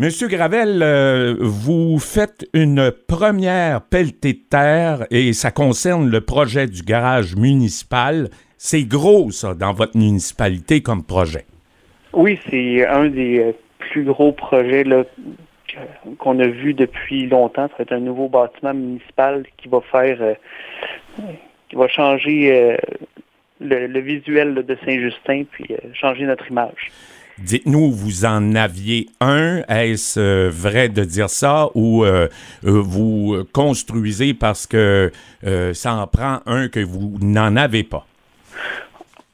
Monsieur Gravel, euh, vous faites une première pelletée de terre et ça concerne le projet du garage municipal. C'est gros, ça, dans votre municipalité comme projet. Oui, c'est un des euh, plus gros projets qu'on a vu depuis longtemps. Être un nouveau bâtiment municipal qui va faire, euh, qui va changer le, visuel de Saint-Justin puis changer notre image. Dites-nous, vous en aviez un. Est-ce euh, vrai de dire ça ou euh, euh, vous construisez parce que ça en prend un que vous n'en avez pas?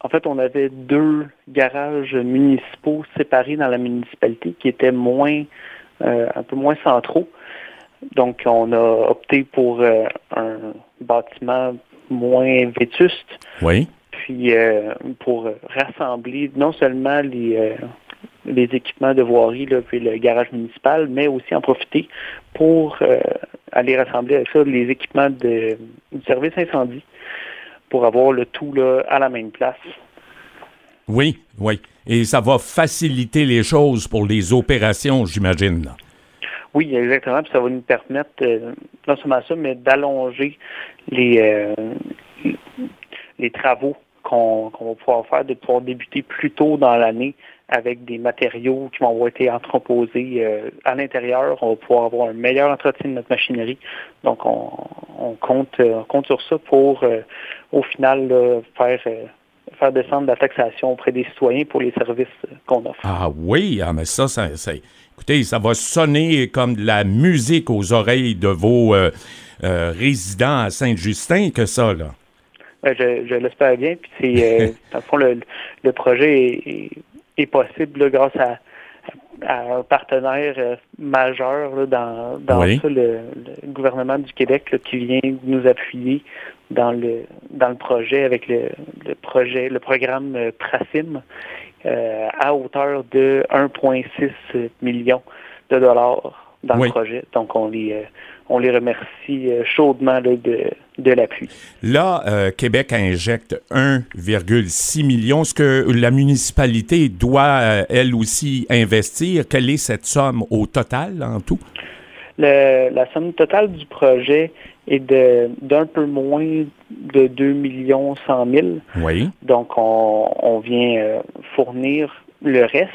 En fait, on avait deux garages municipaux séparés dans la municipalité qui étaient moins, un peu moins centraux. Donc, on a opté pour un bâtiment moins vétuste. Oui puis pour rassembler non seulement les, les équipements de voirie, là, puis le garage municipal, mais aussi en profiter pour euh, aller rassembler avec ça les équipements de, du service incendie pour avoir le tout là, à la même place. Oui, oui. Et ça va faciliter les choses pour les opérations, j'imagine. Oui, exactement. Puis ça va nous permettre, euh, non seulement ça, mais d'allonger les, euh, les travaux qu'on va pouvoir faire, de pouvoir débuter plus tôt dans l'année avec des matériaux qui vont avoir été entreposés euh, à l'intérieur. On va pouvoir avoir un meilleur entretien de notre machinerie. Donc, on, compte, euh, compte sur ça pour, euh, au final, faire faire descendre la taxation auprès des citoyens pour les services qu'on offre. Ah oui, ah, mais ça, ça, écoutez, ça va sonner comme de la musique aux oreilles de vos résidents à Saint-Justin que ça, là. Je, l'espère bien. Puis c'est, dans le fond, le, le projet est est possible grâce à, un partenaire euh, majeur dans, dans ça, le, gouvernement du Québec qui vient nous appuyer dans le dans le projet avec le, projet le programme euh, Tracim euh, à hauteur de 1,6 million de dollars dans le projet. Donc on les on les remercie chaudement de, de l'appui. Là, euh, Québec injecte 1,6 million. Ce que la municipalité doit, euh, elle aussi, investir, quelle est cette somme au total en tout? la somme totale du projet est d'un peu moins de 2 millions 100 000. Oui. Donc, on, vient euh, fournir le reste.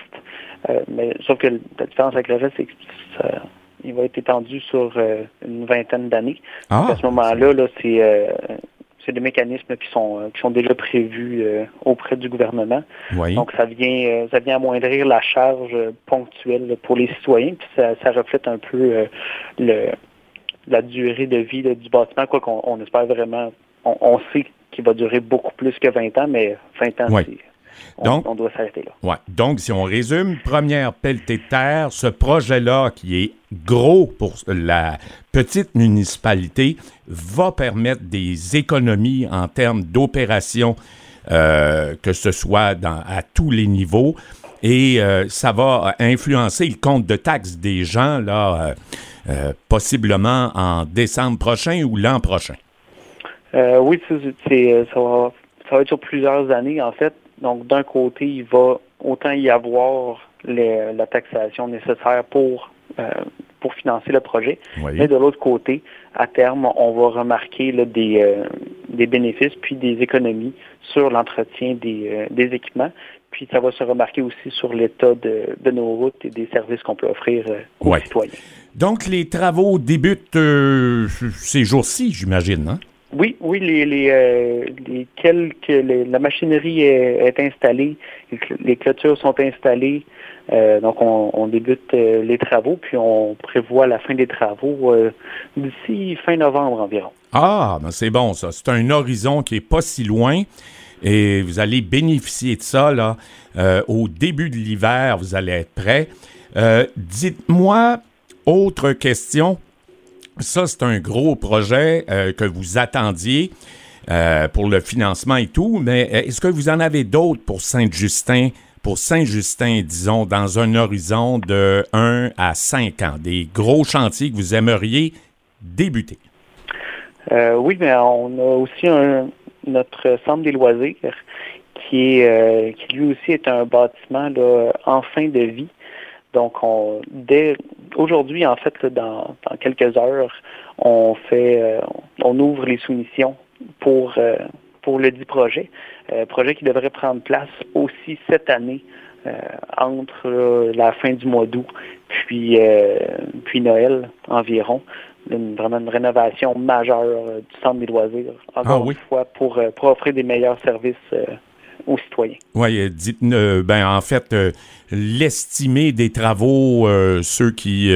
mais sauf que la différence avec le reste, c'est que ça, il va être étendu sur euh, une vingtaine d'années. Ah. À ce moment-là, là, c'est euh, c'est des mécanismes qui sont euh, qui sont déjà prévus auprès du gouvernement. Donc ça vient ça vient amoindrir la charge ponctuelle pour les citoyens, puis ça, ça reflète un peu le la durée de vie du bâtiment, quoi qu'on on espère vraiment on, on sait qu'il va durer beaucoup plus que 20 ans, mais 20 ans, c'est donc, on doit s'arrêter là. Ouais. Donc, si on résume, première pelletée de terre, ce projet-là qui est gros pour la petite municipalité va permettre des économies en termes d'opération, euh, que ce soit dans, à tous les niveaux. Et euh, ça va influencer le compte de taxes des gens, là, euh, possiblement en décembre prochain ou l'an prochain. oui, c'est, ça, va, ça va être sur plusieurs années, en fait. Donc, d'un côté, il va autant y avoir la taxation nécessaire pour euh, pour financer le projet. Mais de l'autre côté, à terme, on va remarquer des, euh, des bénéfices puis des économies sur l'entretien des, euh, des équipements. Puis ça va se remarquer aussi sur l'état de, de, nos routes et des services qu'on peut offrir aux citoyens. Donc, les travaux débutent ces jours-ci, j'imagine, hein? Oui, oui, les, les, euh, les quelques, la machinerie est, installée, les clôtures sont installées, euh, donc on, débute euh, les travaux, puis on prévoit la fin des travaux d'ici fin novembre environ. Ah, ben c'est bon ça. C'est un horizon qui est pas si loin. Et vous allez bénéficier de ça là. au début de l'hiver, vous allez être prêt. Dites-moi, autre question. Ça, c'est un gros projet euh, que vous attendiez euh, pour le financement et tout, mais euh, est-ce que vous en avez d'autres pour Saint-Justin, pour Saint-Justin, disons, dans un horizon de 1 à 5 ans, des gros chantiers que vous aimeriez débuter? oui, mais on a aussi notre centre des loisirs qui est lui aussi est un bâtiment en fin de vie. Donc, on, dès aujourd'hui, en fait, dans, dans, quelques heures, on fait, on ouvre les soumissions pour pour le dit projet, projet qui devrait prendre place aussi cette année entre la fin du mois d'août puis puis Noël environ. Une, vraiment une rénovation majeure euh, du centre des loisirs, encore ah une fois, pour, euh, pour, offrir des meilleurs services euh, aux citoyens. Oui, dites ben en fait, l'estimé des travaux, ceux qui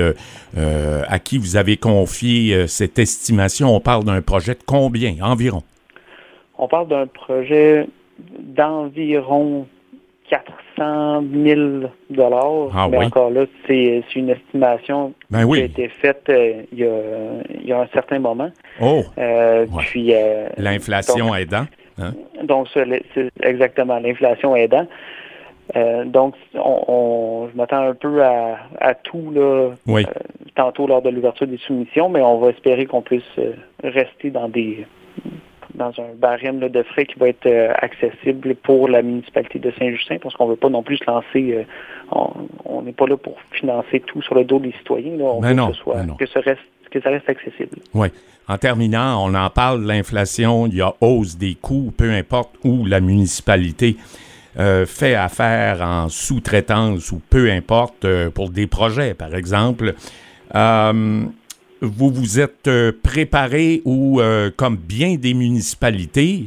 à qui vous avez confié cette estimation, on parle d'un projet de combien environ? On parle d'un projet d'environ 400 000 dollars. Ah mais encore là, c'est une estimation ben qui a été faite euh, il, y a, il, y a, un certain moment. Oh! Euh, puis euh, l'inflation aidant. Hein? Donc, c'est exactement l'inflation aidant. donc, on, je m'attends un peu à, à tout là, tantôt lors de l'ouverture des soumissions, mais on va espérer qu'on puisse rester dans des dans un barème de frais qui va être euh, accessible pour la municipalité de Saint-Justin, parce qu'on ne veut pas non plus se lancer, euh, on n'est pas là pour financer tout sur le dos des citoyens. Là. On veut que, ce soit, que, ça reste, que ça reste accessible. Oui. En terminant, on en parle, l'inflation, il y a hausse des coûts, peu importe où la municipalité euh, fait affaire en sous-traitance ou peu importe pour des projets, par exemple vous vous êtes euh, préparé ou, euh, comme bien des municipalités,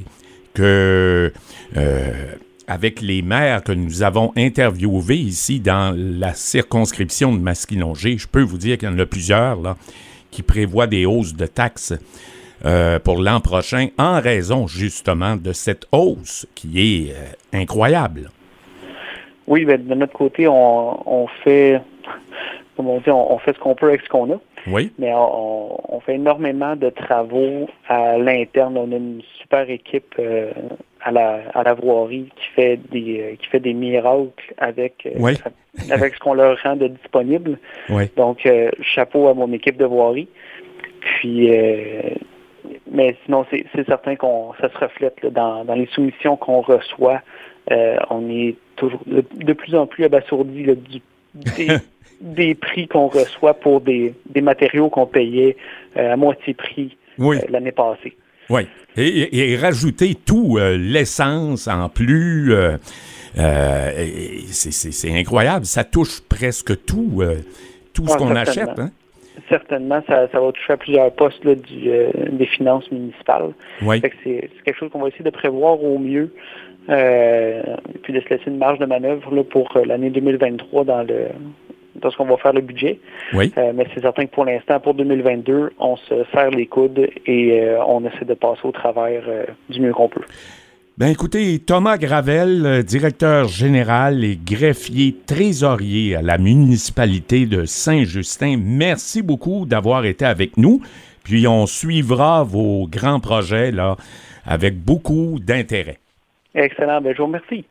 que euh, avec les maires que nous avons interviewés ici dans la circonscription de Masquinongé, je peux vous dire qu'il y en a plusieurs là, qui prévoient des hausses de taxes pour l'an prochain en raison justement de cette hausse qui est incroyable. Oui, ben, de notre côté, on, fait, comme on dit, on fait ce qu'on peut avec ce qu'on a. Oui. Mais on, fait énormément de travaux à l'interne. On a une super équipe euh, à la à la voirie qui fait des euh, qui fait des miracles avec euh, avec ce qu'on leur rend de disponible. Oui. Donc chapeau à mon équipe de voirie. Puis mais sinon c'est certain qu'on ça se reflète dans, dans les soumissions qu'on reçoit. on est toujours de, plus en plus abasourdi du des prix qu'on reçoit pour des, des matériaux qu'on payait euh, à moitié prix euh, l'année passée. Oui. Et, rajouter tout, euh, l'essence en plus, c'est incroyable. Ça touche presque tout, tout ce qu'on achète. Hein? Certainement, ça, ça, va toucher à plusieurs postes là, du, des finances municipales. Oui. C'est quelque chose qu'on va essayer de prévoir au mieux. puis de se laisser une marge de manœuvre là, pour l'année 2023 dans le qu'on va faire le budget. Oui. Euh, mais c'est certain que pour l'instant, pour 2022, on se serre les coudes et euh, on essaie de passer au travers euh, du mieux qu'on peut. Ben écoutez, Thomas Gravel, directeur général et greffier trésorier à la municipalité de Saint-Justin, merci beaucoup d'avoir été avec nous. Puis on suivra vos grands projets là avec beaucoup d'intérêt. Excellent, ben je vous remercie.